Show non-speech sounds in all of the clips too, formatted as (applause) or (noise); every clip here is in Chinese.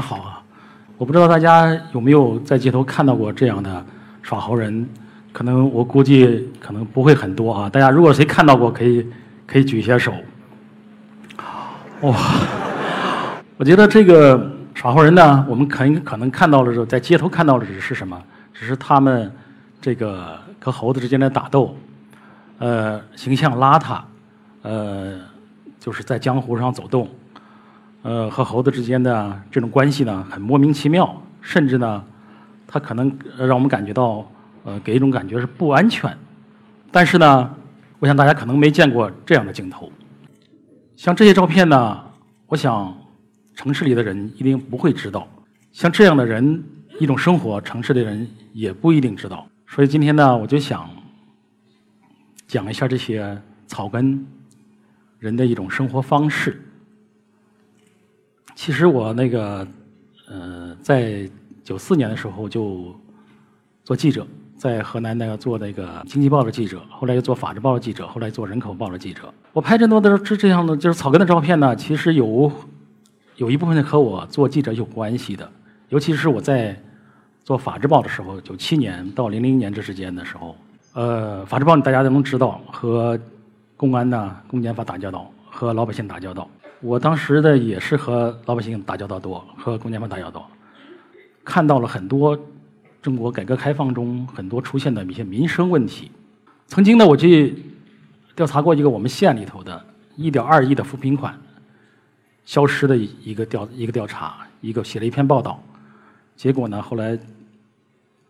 好啊！我不知道大家有没有在街头看到过这样的耍猴人，可能我估计可能不会很多啊。大家如果谁看到过，可以可以举一下手。哇，我觉得这个耍猴人呢，我们可可能看到的时候，在街头看到的只是什么？只是他们这个和猴子之间的打斗，呃，形象邋遢，呃，就是在江湖上走动。呃，和猴子之间的这种关系呢，很莫名其妙，甚至呢，它可能让我们感觉到，呃，给一种感觉是不安全。但是呢，我想大家可能没见过这样的镜头。像这些照片呢，我想城市里的人一定不会知道。像这样的人一种生活，城市的人也不一定知道。所以今天呢，我就想讲一下这些草根人的一种生活方式。其实我那个，呃，在九四年的时候就做记者，在河南那个做那个《经济报》的记者，后来又做《法制报》的记者，后来做《人口报》的记者。我拍这么多的这这样的就是草根的照片呢，其实有有一部分和我做记者有关系的，尤其是我在做《法制报》的时候，九七年到零零年这之间的时候，呃，《法制报》大家都能知道，和公安呐、公检法打交道，和老百姓打交道。我当时的也是和老百姓打交道多，和公检法打交道，看到了很多中国改革开放中很多出现的一些民生问题。曾经呢，我去调查过一个我们县里头的1.2亿的扶贫款消失的一个调一个调查，一个写了一篇报道，结果呢，后来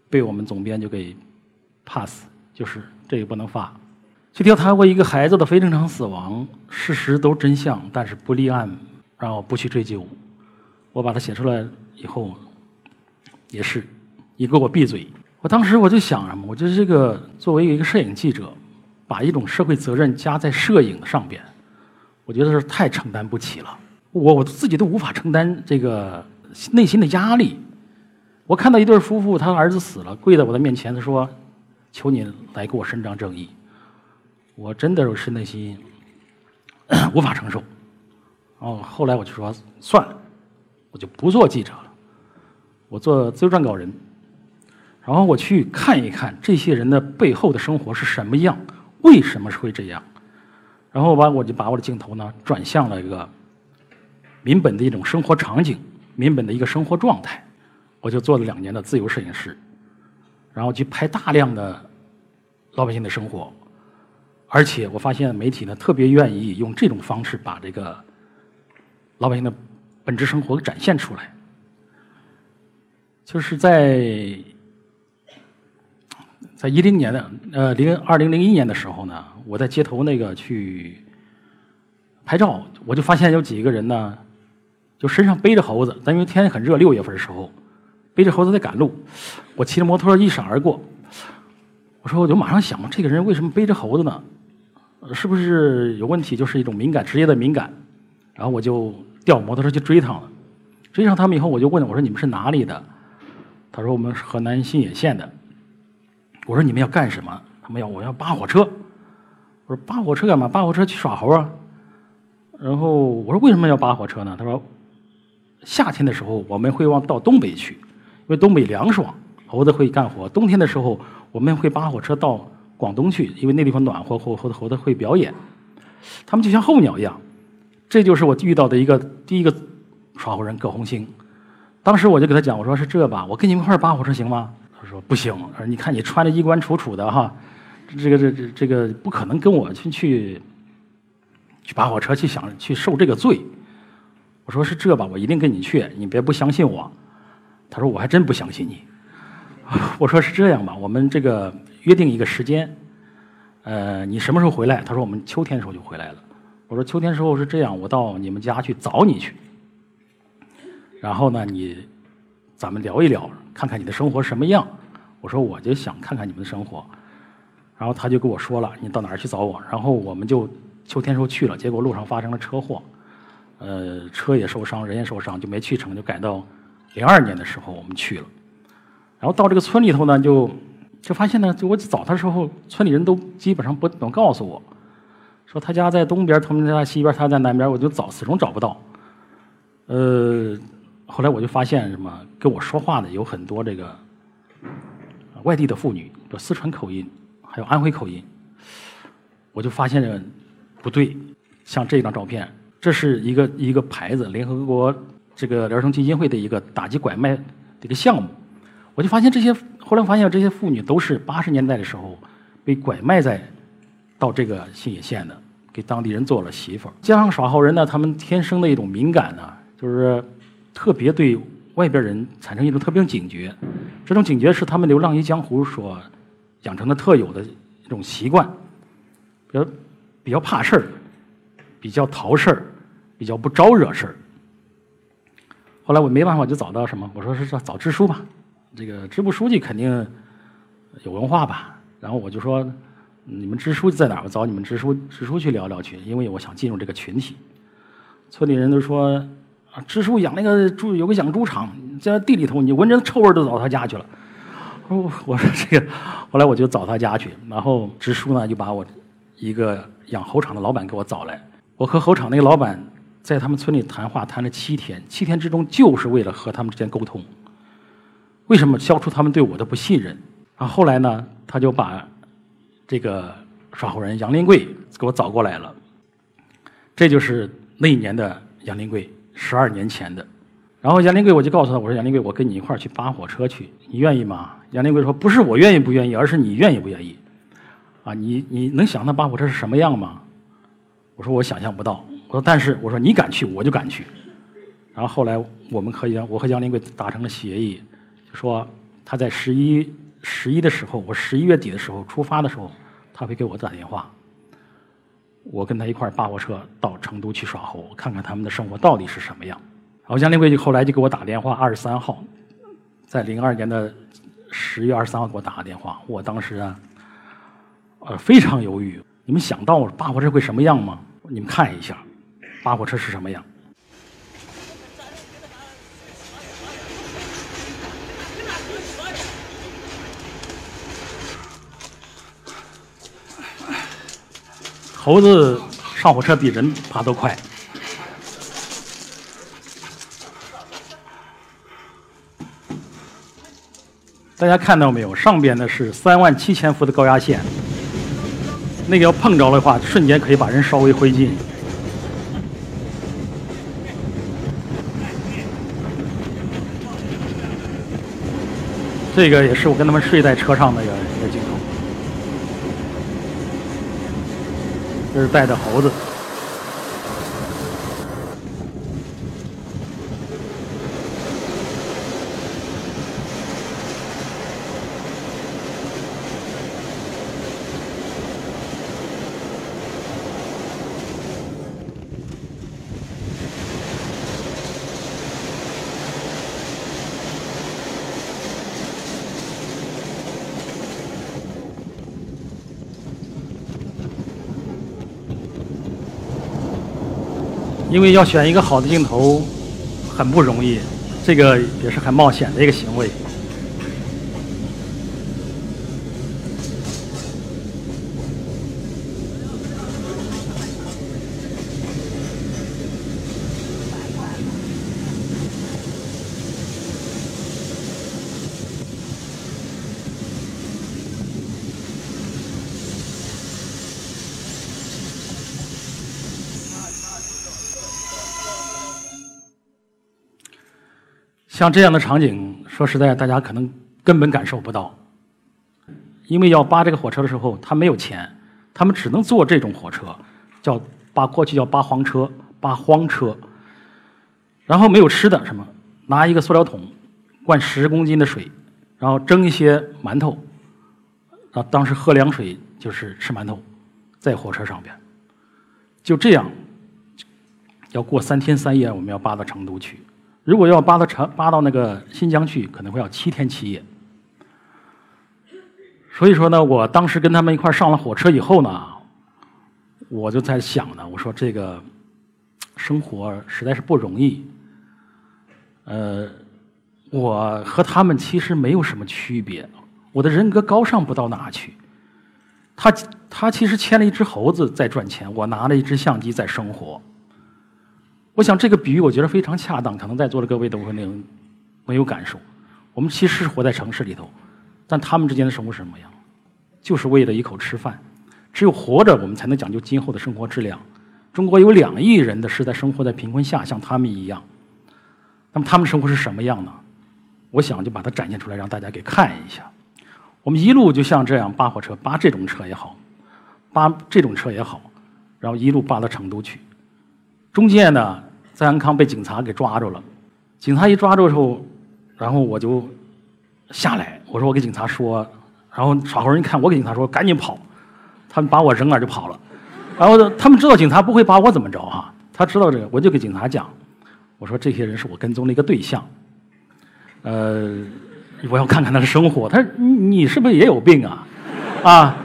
被我们总编就给 pass，就是这个不能发。去调查过一个孩子的非正常死亡，事实都真相，但是不立案，然后不去追究。我把它写出来以后，也是，你给我闭嘴！我当时我就想什么？我觉得这个作为一个摄影记者，把一种社会责任加在摄影上边，我觉得是太承担不起了。我我自己都无法承担这个内心的压力。我看到一对夫妇，他儿子死了，跪在我的面前，他说：“求你来给我伸张正义。”我真的是内心 (coughs) 无法承受，哦，后来我就说算了，我就不做记者了，我做自由撰稿人，然后我去看一看这些人的背后的生活是什么样，为什么是会这样，然后把我就把我的镜头呢转向了一个民本的一种生活场景，民本的一个生活状态，我就做了两年的自由摄影师，然后去拍大量的老百姓的生活。而且我发现媒体呢特别愿意用这种方式把这个老百姓的本质生活展现出来。就是在在一零年的呃零二零零一年的时候呢，我在街头那个去拍照，我就发现有几个人呢，就身上背着猴子，但因为天很热，六月份的时候背着猴子在赶路，我骑着摩托一闪而过，我说我就马上想，这个人为什么背着猴子呢？是不是有问题？就是一种敏感，职业的敏感。然后我就调摩托车去追他了。追上他们以后，我就问我说：“你们是哪里的？”他说：“我们是河南新野县的。”我说：“你们要干什么？”他们要我要扒火车。我说：“扒火车干嘛？扒火车去耍猴啊？”然后我说：“为什么要扒火车呢？”他说：“夏天的时候我们会往到东北去，因为东北凉爽，猴子会干活。冬天的时候我们会扒火车到。”广东去，因为那地方暖和，猴猴子猴子会表演，他们就像候鸟一样。这就是我遇到的一个第一个耍猴人葛红星。当时我就给他讲，我说是这吧，我跟你们一块儿扒火车行吗？他说不行，他说你看你穿的衣冠楚楚的哈，这个这这这个不可能跟我去去去扒火车去想去受这个罪。我说是这吧，我一定跟你去，你别不相信我。他说我还真不相信你。(laughs) 我说是这样吧，我们这个。约定一个时间，呃，你什么时候回来？他说我们秋天的时候就回来了。我说秋天时候是这样，我到你们家去找你去。然后呢，你咱们聊一聊，看看你的生活什么样。我说我就想看看你们的生活。然后他就跟我说了，你到哪儿去找我？然后我们就秋天时候去了，结果路上发生了车祸，呃，车也受伤，人也受伤，就没去成，就改到零二年的时候我们去了。然后到这个村里头呢，就。就发现呢，就我找他的时候，村里人都基本上不能告诉我，说他家在东边，他们家西边，他在南边，我就找始终找不到。呃，后来我就发现什么，跟我说话的有很多这个外地的妇女，有四川口音，还有安徽口音。我就发现不对，像这张照片，这是一个一个牌子，联合国这个儿童基金会的一个打击拐卖的一个项目。我就发现这些，后来发现这些妇女都是八十年代的时候被拐卖在到这个新野县的，给当地人做了媳妇儿。加上耍猴人呢，他们天生的一种敏感呢，就是特别对外边人产生一种特别警觉。这种警觉是他们流浪于江湖所养成的特有的一种习惯。比较比较怕事儿，比较淘事儿，比较不招惹事儿。后来我没办法，就找到什么？我说是找支书吧，这个支部书记肯定有文化吧。然后我就说，你们支书在哪儿？我找你们支书支书去聊聊去，因为我想进入这个群体。村里人都说，啊，支书养那个猪，有个养猪场，在地里头，你闻着臭味都找他家去了。我 (laughs) 我说这个，后来我就找他家去，然后支书呢就把我。一个养猴场的老板给我找来，我和猴场那个老板在他们村里谈话谈了七天，七天之中就是为了和他们之间沟通，为什么消除他们对我的不信任？啊，后来呢，他就把这个耍猴人杨林贵给我找过来了，这就是那一年的杨林贵，十二年前的。然后杨林贵我就告诉他，我说杨林贵，我跟你一块儿去扒火车去，你愿意吗？杨林贵说，不是我愿意不愿意，而是你愿意不愿意。啊，你你能想到扒火车是什么样吗？我说我想象不到。我说但是我说你敢去，我就敢去。然后后来我们和杨我和杨林贵达成了协议，说他在十一十一的时候，我十一月底的时候出发的时候，他会给我打电话。我跟他一块儿扒火车到成都去耍猴，看看他们的生活到底是什么样。然后杨林贵就后来就给我打电话，二十三号，在零二年的十月二十三号给我打个电话。我当时啊。呃，非常犹豫。你们想到扒火车会什么样吗？你们看一下，扒火车是什么样？猴子上火车比人爬都快。大家看到没有？上边的是三万七千伏的高压线。那个要碰着的话，瞬间可以把人烧为灰烬。这个也是我跟他们睡在车上那个一个镜头，这是带着猴子。因为要选一个好的镜头，很不容易，这个也是很冒险的一个行为。像这样的场景，说实在，大家可能根本感受不到，因为要扒这个火车的时候，他没有钱，他们只能坐这种火车，叫扒过去叫扒荒车，扒荒车，然后没有吃的，什么？拿一个塑料桶，灌十公斤的水，然后蒸一些馒头，啊，当时喝凉水就是吃馒头，在火车上边，就这样，要过三天三夜，我们要扒到成都去。如果要扒到长扒到那个新疆去，可能会要七天七夜。所以说呢，我当时跟他们一块上了火车以后呢，我就在想呢，我说这个生活实在是不容易。呃，我和他们其实没有什么区别，我的人格高尚不到哪去。他他其实牵了一只猴子在赚钱，我拿了一只相机在生活。我想这个比喻我觉得非常恰当，可能在座的各位都会那种没有感受。我们其实是活在城市里头，但他们之间的生活是什么样？就是为了一口吃饭。只有活着，我们才能讲究今后的生活质量。中国有两亿人的是在生活在贫困下，像他们一样。那么他们生活是什么样呢？我想就把它展现出来，让大家给看一下。我们一路就像这样扒火车，扒这种车也好，扒这种车也好，然后一路扒到成都去。中间呢，在安康被警察给抓住了。警察一抓住之后，然后我就下来，我说我给警察说，然后耍猴人一看我给警察说，赶紧跑。他们把我扔那就跑了。然后他们知道警察不会把我怎么着哈，他知道这个，我就给警察讲，我说这些人是我跟踪的一个对象。呃，我要看看他的生活。他说你你是不是也有病啊？啊，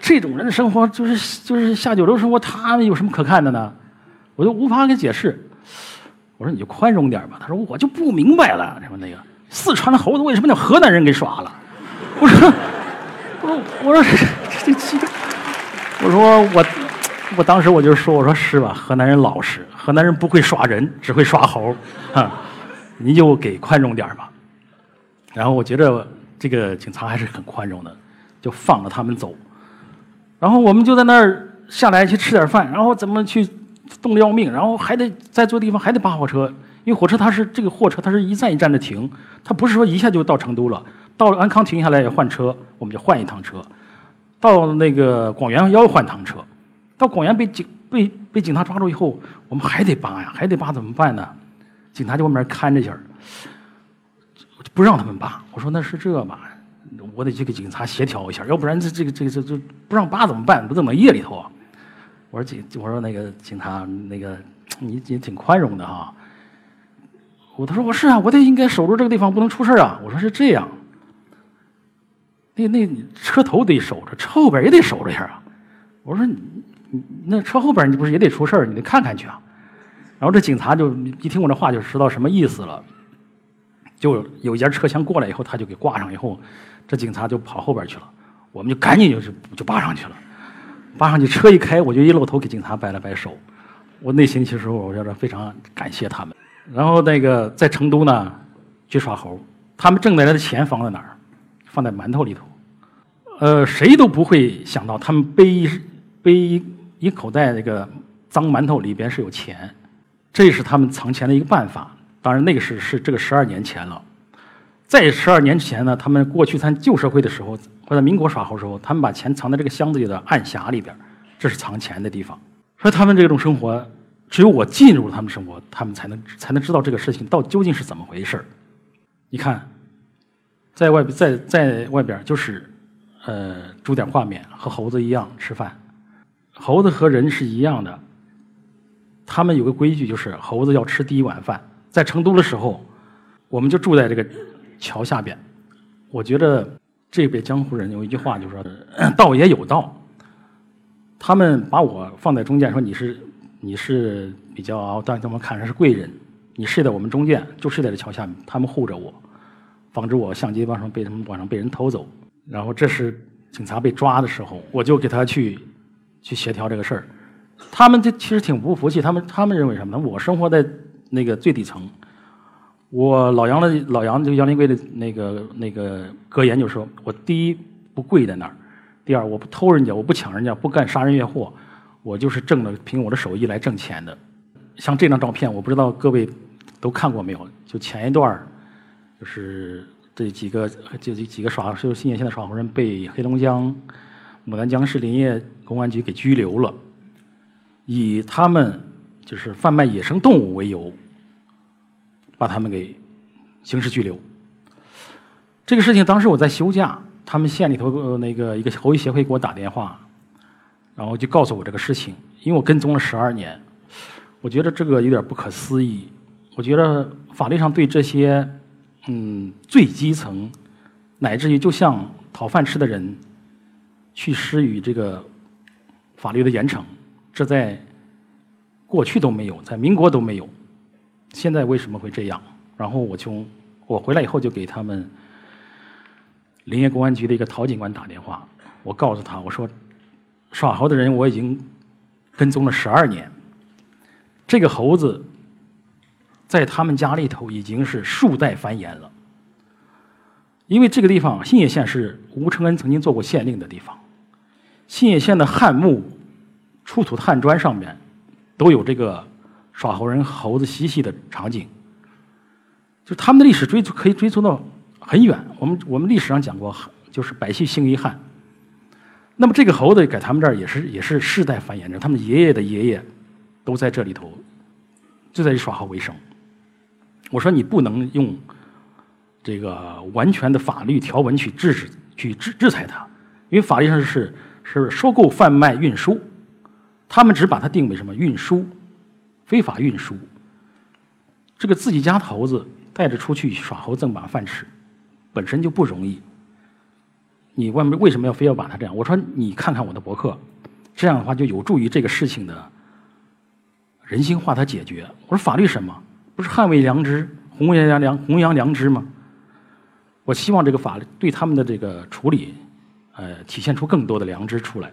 这种人的生活就是就是下九流生活，他们有什么可看的呢？我就无法给解释。我说你就宽容点吧。他说我就不明白了，什么那个四川的猴子为什么叫河南人给耍了？我说我说我说这这我说我我当时我就说我说是吧？河南人老实，河南人不会耍人，只会耍猴啊！你就给宽容点吧。然后我觉得这个警察还是很宽容的，就放了他们走。然后我们就在那儿下来去吃点饭，然后怎么去冻得要命，然后还得在坐地方还得扒火车，因为火车它是这个货车，它是一站一站的停，它不是说一下就到成都了。到了安康停下来要换车，我们就换一趟车；到那个广元要换趟车。到广元被警被被警察抓住以后，我们还得扒呀，还得扒怎么办呢？警察在外面看着去儿。不让他们扒，我说那是这吧，我得去跟警察协调一下，要不然这这个这个这这不让扒怎么办？不怎么夜里头啊？我说警，我说那个警察，那个你你挺宽容的哈。我他说我是啊，我得应该守住这个地方，不能出事啊。我说是这样，那那车头得守着，车后边也得守着一下啊。我说你你那车后边你不是也得出事你得看看去啊。然后这警察就一听我这话就知道什么意思了。就有一节车厢过来以后，他就给挂上以后，这警察就跑后边去了，我们就赶紧就是就扒上去了，扒上去车一开，我就一露头给警察摆了摆手，我内心其实我觉得非常感谢他们。然后那个在成都呢去耍猴，他们挣来的钱放在哪儿？放在馒头里头。呃，谁都不会想到他们背一背一口袋那个脏馒头里边是有钱，这是他们藏钱的一个办法。当然，那个是是这个十二年前了。在十二年前呢，他们过去参旧社会的时候，或者民国耍猴时候，他们把钱藏在这个箱子里的暗匣里边，这是藏钱的地方。说他们这种生活，只有我进入了他们生活，他们才能才能知道这个事情到究竟是怎么回事你看，在外边在在外边就是，呃，煮点挂面，和猴子一样吃饭。猴子和人是一样的，他们有个规矩，就是猴子要吃第一碗饭。在成都的时候，我们就住在这个桥下边。我觉得这辈江湖人有一句话，就是说“ (coughs) 道也有道”。他们把我放在中间，说你是你是比较，但他们看着是贵人，你睡在我们中间，就睡在这桥下面。他们护着我，防止我相机往上被他们晚上被人偷走。然后这是警察被抓的时候，我就给他去去协调这个事儿。他们这其实挺不服气，他们他们认为什么呢？我生活在。那个最底层，我老杨的老杨这个杨林贵的那个那个格言就说：我第一不跪在那儿，第二我不偷人家，我不抢人家，不干杀人越货，我就是挣的凭我的手艺来挣钱的。像这张照片，我不知道各位都看过没有？就前一段就是这几个就这几个耍就新野县的耍猴人被黑龙江牡丹江市林业公安局给拘留了，以他们。就是贩卖野生动物为由，把他们给刑事拘留。这个事情当时我在休假，他们县里头那个一个猴艺协会给我打电话，然后就告诉我这个事情。因为我跟踪了十二年，我觉得这个有点不可思议。我觉得法律上对这些嗯最基层，乃至于就像讨饭吃的人，去施予这个法律的严惩，这在。过去都没有，在民国都没有，现在为什么会这样？然后我从我回来以后就给他们林业公安局的一个陶警官打电话，我告诉他我说耍猴的人我已经跟踪了十二年，这个猴子在他们家里头已经是数代繁衍了。因为这个地方信野县是吴承恩曾经做过县令的地方，信野县的汉墓出土的汉砖上面都有这个耍猴人猴子嬉戏的场景，就他们的历史追可以追溯到很远。我们我们历史上讲过，就是百姓兴于汉。那么这个猴子在他们这儿也是也是世代繁衍着，他们爷爷的爷爷都在这里头，就在这耍猴为生。我说你不能用这个完全的法律条文去制止、去制制裁他，因为法律上是是收购、贩卖、运输，他们只把它定为什么运输，非法运输。这个自己家的猴子带着出去耍猴挣把饭吃，本身就不容易。你外面为什么要非要把它这样？我说你看看我的博客，这样的话就有助于这个事情的人性化的解决。我说法律什么？不是捍卫良知、弘扬良弘扬良知吗？我希望这个法律对他们的这个处理，呃，体现出更多的良知出来。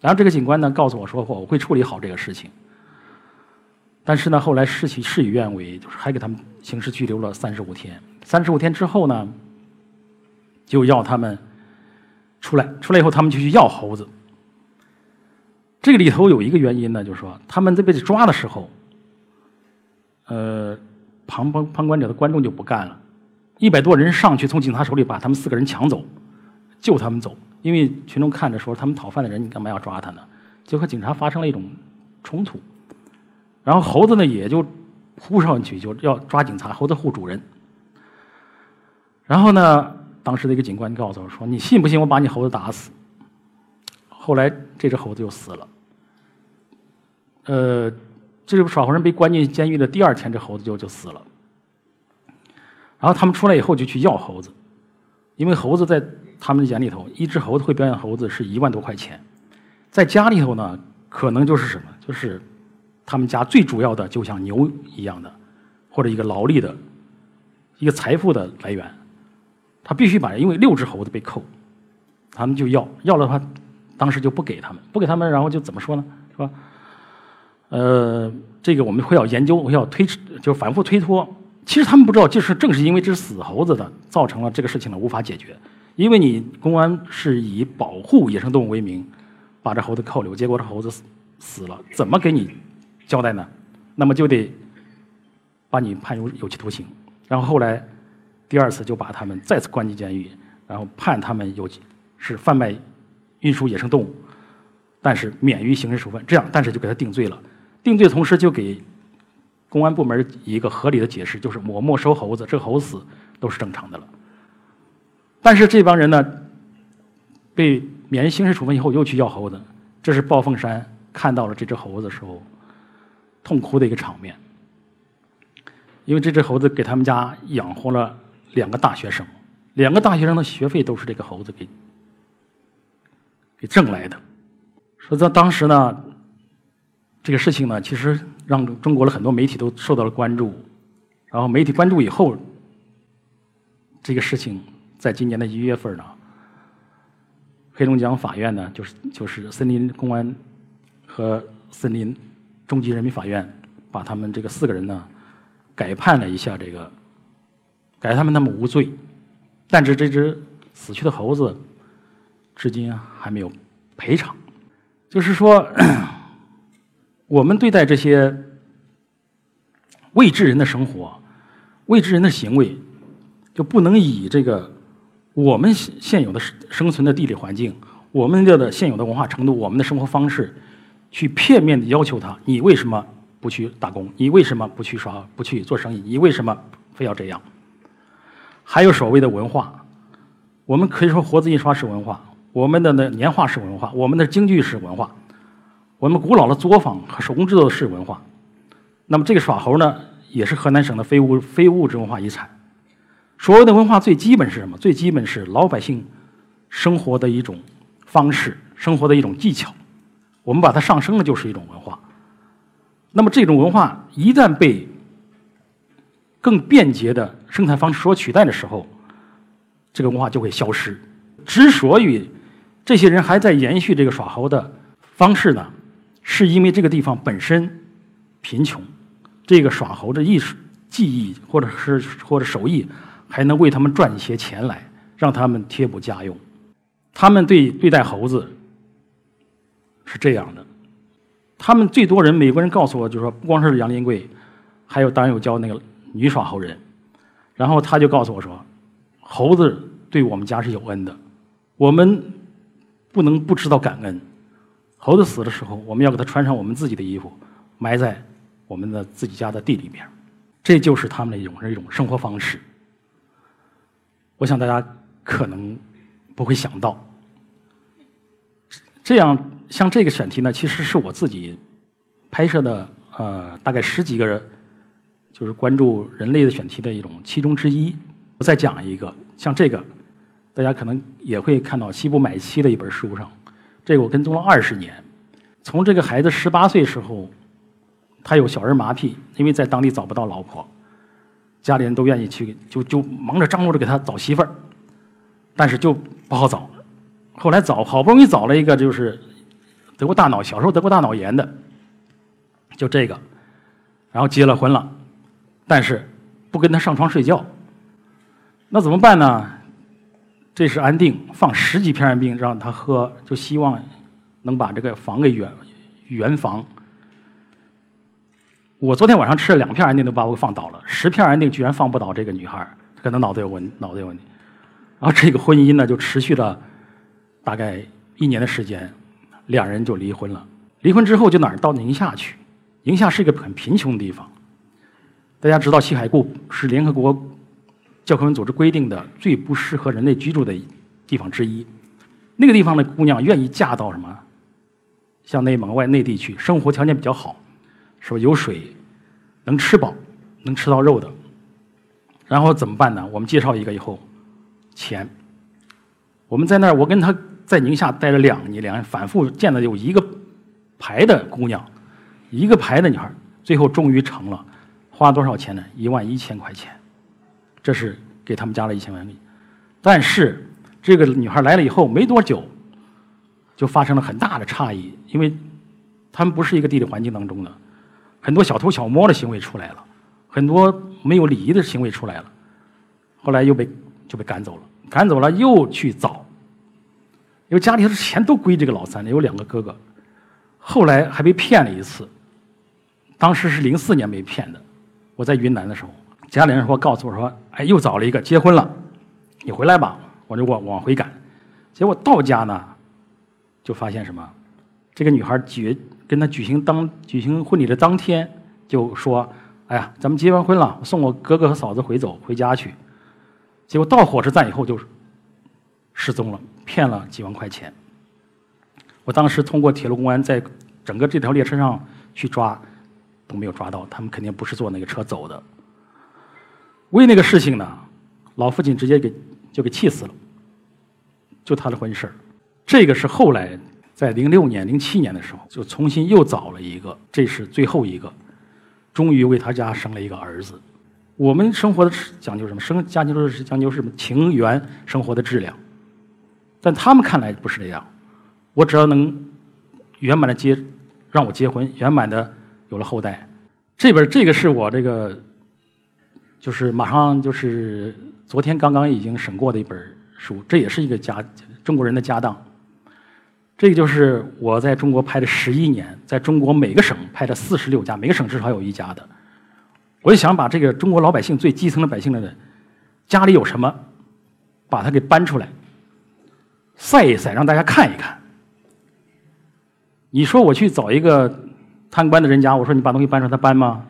然后这个警官呢告诉我说，我会处理好这个事情。但是呢，后来事情事与愿违，就是还给他们刑事拘留了三十五天。三十五天之后呢，就要他们。出来，出来以后，他们就去要猴子。这个里头有一个原因呢，就是说他们在被抓的时候，呃，旁旁旁观者的观众就不干了，一百多人上去从警察手里把他们四个人抢走，救他们走。因为群众看着说他们讨饭的人，你干嘛要抓他呢？就和警察发生了一种冲突，然后猴子呢也就扑上去就要抓警察，猴子护主人。然后呢？当时的一个警官告诉我说：“你信不信我把你猴子打死？”后来这只猴子就死了。呃，这个耍猴人被关进监狱的第二天，这猴子就就死了。然后他们出来以后就去要猴子，因为猴子在他们眼里头，一只猴子会表演猴子是一万多块钱，在家里头呢，可能就是什么，就是他们家最主要的，就像牛一样的，或者一个劳力的一个财富的来源。他必须把，因为六只猴子被扣，他们就要，要了的话，当时就不给他们，不给他们，然后就怎么说呢？是吧？呃，这个我们会要研究，会要推，就反复推脱。其实他们不知道，就是正是因为这是死猴子的，造成了这个事情呢无法解决。因为你公安是以保护野生动物为名，把这猴子扣留，结果这猴子死了，怎么给你交代呢？那么就得把你判有有期徒刑，然后后来。第二次就把他们再次关进监狱，然后判他们有是贩卖、运输野生动物，但是免于刑事处分。这样，但是就给他定罪了。定罪同时就给公安部门一个合理的解释，就是我没收猴子，这猴子死都是正常的了。但是这帮人呢，被免于刑事处分以后又去要猴子，这是鲍凤山看到了这只猴子的时候痛哭的一个场面，因为这只猴子给他们家养活了。两个大学生，两个大学生的学费都是这个猴子给给挣来的。说在当时呢，这个事情呢，其实让中国的很多媒体都受到了关注。然后媒体关注以后，这个事情在今年的一月份呢，黑龙江法院呢，就是就是森林公安和森林中级人民法院，把他们这个四个人呢，改判了一下这个。改他们，他们无罪，但是这只死去的猴子，至今还没有赔偿。就是说，(clears throat) 我们对待这些未知人的生活、未知人的行为，就不能以这个我们现有的生存的地理环境、我们这的现有的文化程度、我们的生活方式，去片面的要求他：你为什么不去打工？你为什么不去耍？不去做生意？你为什么非要这样？还有所谓的文化，我们可以说活字印刷是文化，我们的那年画是文化，我们的京剧是文化，我们古老的作坊和手工制作是文化。那么这个耍猴呢，也是河南省的非物非物质文化遗产。所谓的文化最基本是什么？最基本是老百姓生活的一种方式，生活的一种技巧。我们把它上升了，就是一种文化。那么这种文化一旦被更便捷的生产方式所取代的时候，这个文化就会消失。之所以这些人还在延续这个耍猴的方式呢，是因为这个地方本身贫穷，这个耍猴的艺术技艺或者是或者手艺，还能为他们赚一些钱来，让他们贴补家用。他们对对待猴子是这样的，他们最多人美国人告诉我，就是说不光是杨林贵，还有当然有教那个女耍猴人，然后他就告诉我说，猴子对我们家是有恩的，我们不能不知道感恩。猴子死的时候，我们要给他穿上我们自己的衣服，埋在我们的自己家的地里面，这就是他们的一种一种生活方式。我想大家可能不会想到。这样，像这个选题呢，其实是我自己拍摄的，呃，大概十几个人，就是关注人类的选题的一种其中之一。我再讲一个，像这个，大家可能也会看到西部买妻的一本书上，这个我跟踪了二十年，从这个孩子十八岁时候，他有小儿麻痹，因为在当地找不到老婆，家里人都愿意去，就就忙着张罗着给他找媳妇儿，但是就不好找。后来找好不容易找了一个，就是得过大脑，小时候得过大脑炎的，就这个，然后结了婚了，但是不跟他上床睡觉，那怎么办呢？这是安定，放十几片安定让他喝，就希望能把这个房给圆圆房。我昨天晚上吃了两片安定，都把我给放倒了，十片安定居然放不倒这个女孩，可能脑子有问脑子有问题。然后这个婚姻呢，就持续了。大概一年的时间，两人就离婚了。离婚之后就哪儿到宁夏去？宁夏是一个很贫穷的地方。大家知道西海固是联合国教科文组织规定的最不适合人类居住的地方之一。那个地方的姑娘愿意嫁到什么？像内蒙外内地去，生活条件比较好，是吧？有水，能吃饱，能吃到肉的。然后怎么办呢？我们介绍一个以后，钱。我们在那儿，我跟他。在宁夏待了两年，两年反复见了有一个排的姑娘，一个排的女孩，最后终于成了，花多少钱呢？一万一千块钱，这是给他们加了一千万。但是这个女孩来了以后没多久，就发生了很大的差异，因为他们不是一个地理环境当中的，很多小偷小摸的行为出来了，很多没有礼仪的行为出来了，后来又被就被赶走了，赶走了又去找。因为家里的钱都归这个老三，有两个哥哥，后来还被骗了一次。当时是零四年被骗的，我在云南的时候，家里人说告诉我说：“哎，又找了一个结婚了，你回来吧。”我就往往回赶，结果到家呢，就发现什么？这个女孩举跟他举行当举行婚礼的当天就说：“哎呀，咱们结完婚了，送我哥哥和嫂子回走回家去。”结果到火车站以后就失踪了。骗了几万块钱，我当时通过铁路公安在整个这条列车上去抓，都没有抓到，他们肯定不是坐那个车走的。为那个事情呢，老父亲直接给就给气死了，就他的婚事这个是后来在零六年、零七年的时候，就重新又找了一个，这是最后一个，终于为他家生了一个儿子。我们生活的讲究什么？生家庭都是讲究什么？情缘生活的质量。但他们看来不是这样，我只要能圆满的结，让我结婚，圆满的有了后代。这本这个是我这个，就是马上就是昨天刚刚已经审过的一本书，这也是一个家中国人的家当。这个就是我在中国拍了十一年，在中国每个省拍了四十六家，每个省至少有一家的。我就想把这个中国老百姓最基层的百姓的家里有什么，把它给搬出来。晒一晒，让大家看一看。你说我去找一个贪官的人家，我说你把东西搬出来，他搬吗？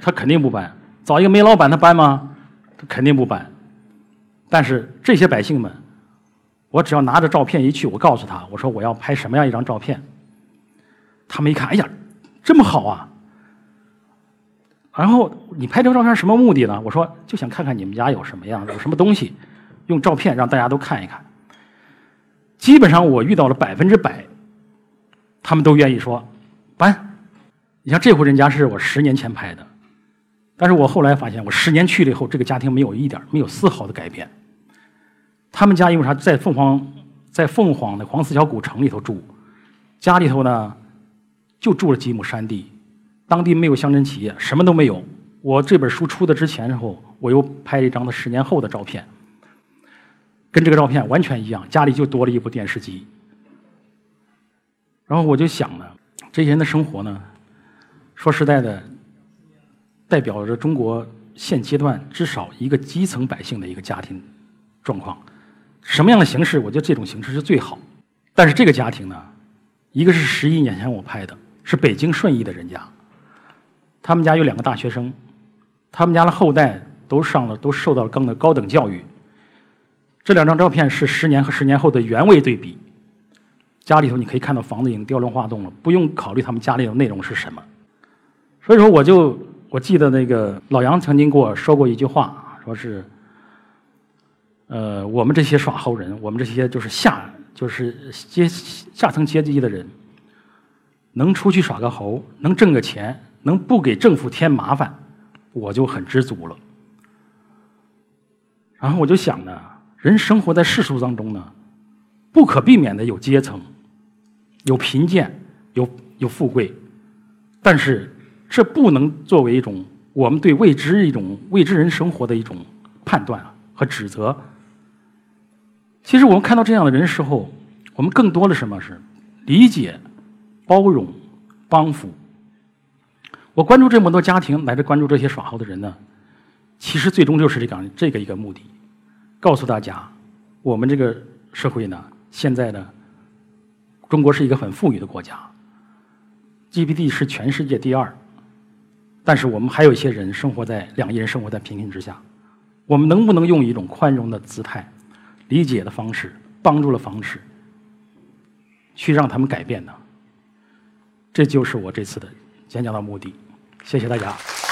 他肯定不搬。找一个煤老板，他搬吗？他肯定不搬。但是这些百姓们，我只要拿着照片一去，我告诉他，我说我要拍什么样一张照片。他们一看，哎呀，这么好啊！然后你拍这张照片什么目的呢？我说就想看看你们家有什么样，有什么东西，用照片让大家都看一看。基本上我遇到了百分之百，他们都愿意说搬。你像这户人家是我十年前拍的，但是我后来发现，我十年去了以后，这个家庭没有一点没有丝毫的改变。他们家因为啥在凤凰，在凤凰的黄四桥古城里头住，家里头呢就住了几亩山地，当地没有乡镇企业，什么都没有，我这本书出的之前时候，我又拍了一张的十年后的照片，跟这个照片完全一样，家里就多了一部电视机。然后我就想呢，这些人的生活呢，说实在的，代表着中国现阶段至少一个基层百姓的一个家庭状况。什么样的形式？我觉得这种形式是最好。但是这个家庭呢，一个是十一年前我拍的，是北京顺义的人家，他们家有两个大学生。他们家的后代都上了，都受到了更的高等教育。这两张照片是十年和十年后的原位对比。家里头你可以看到房子已经雕梁画栋了，不用考虑他们家里的内容是什么。所以说，我就我记得那个老杨曾经跟我说过一句话，说是，呃，我们这些耍猴人，我们这些就是下就是阶下层阶级的人，能出去耍个猴，能挣个钱，能不给政府添麻烦。我就很知足了。然后我就想呢，人生活在世俗当中呢，不可避免的有阶层，有贫贱，有有富贵，但是这不能作为一种我们对未知一种未知人生活的一种判断和指责。其实我们看到这样的人时候，我们更多的什么是理解、包容、帮扶。我关注这么多家庭，乃至关注这些耍猴的人呢，其实最终就是这个这个一个目的，告诉大家，我们这个社会呢，现在呢，中国是一个很富裕的国家，GDP 是全世界第二，但是我们还有一些人生活在两亿人生活在贫困之下，我们能不能用一种宽容的姿态、理解的方式、帮助的方式，去让他们改变呢？这就是我这次的演讲的目的。谢谢大家。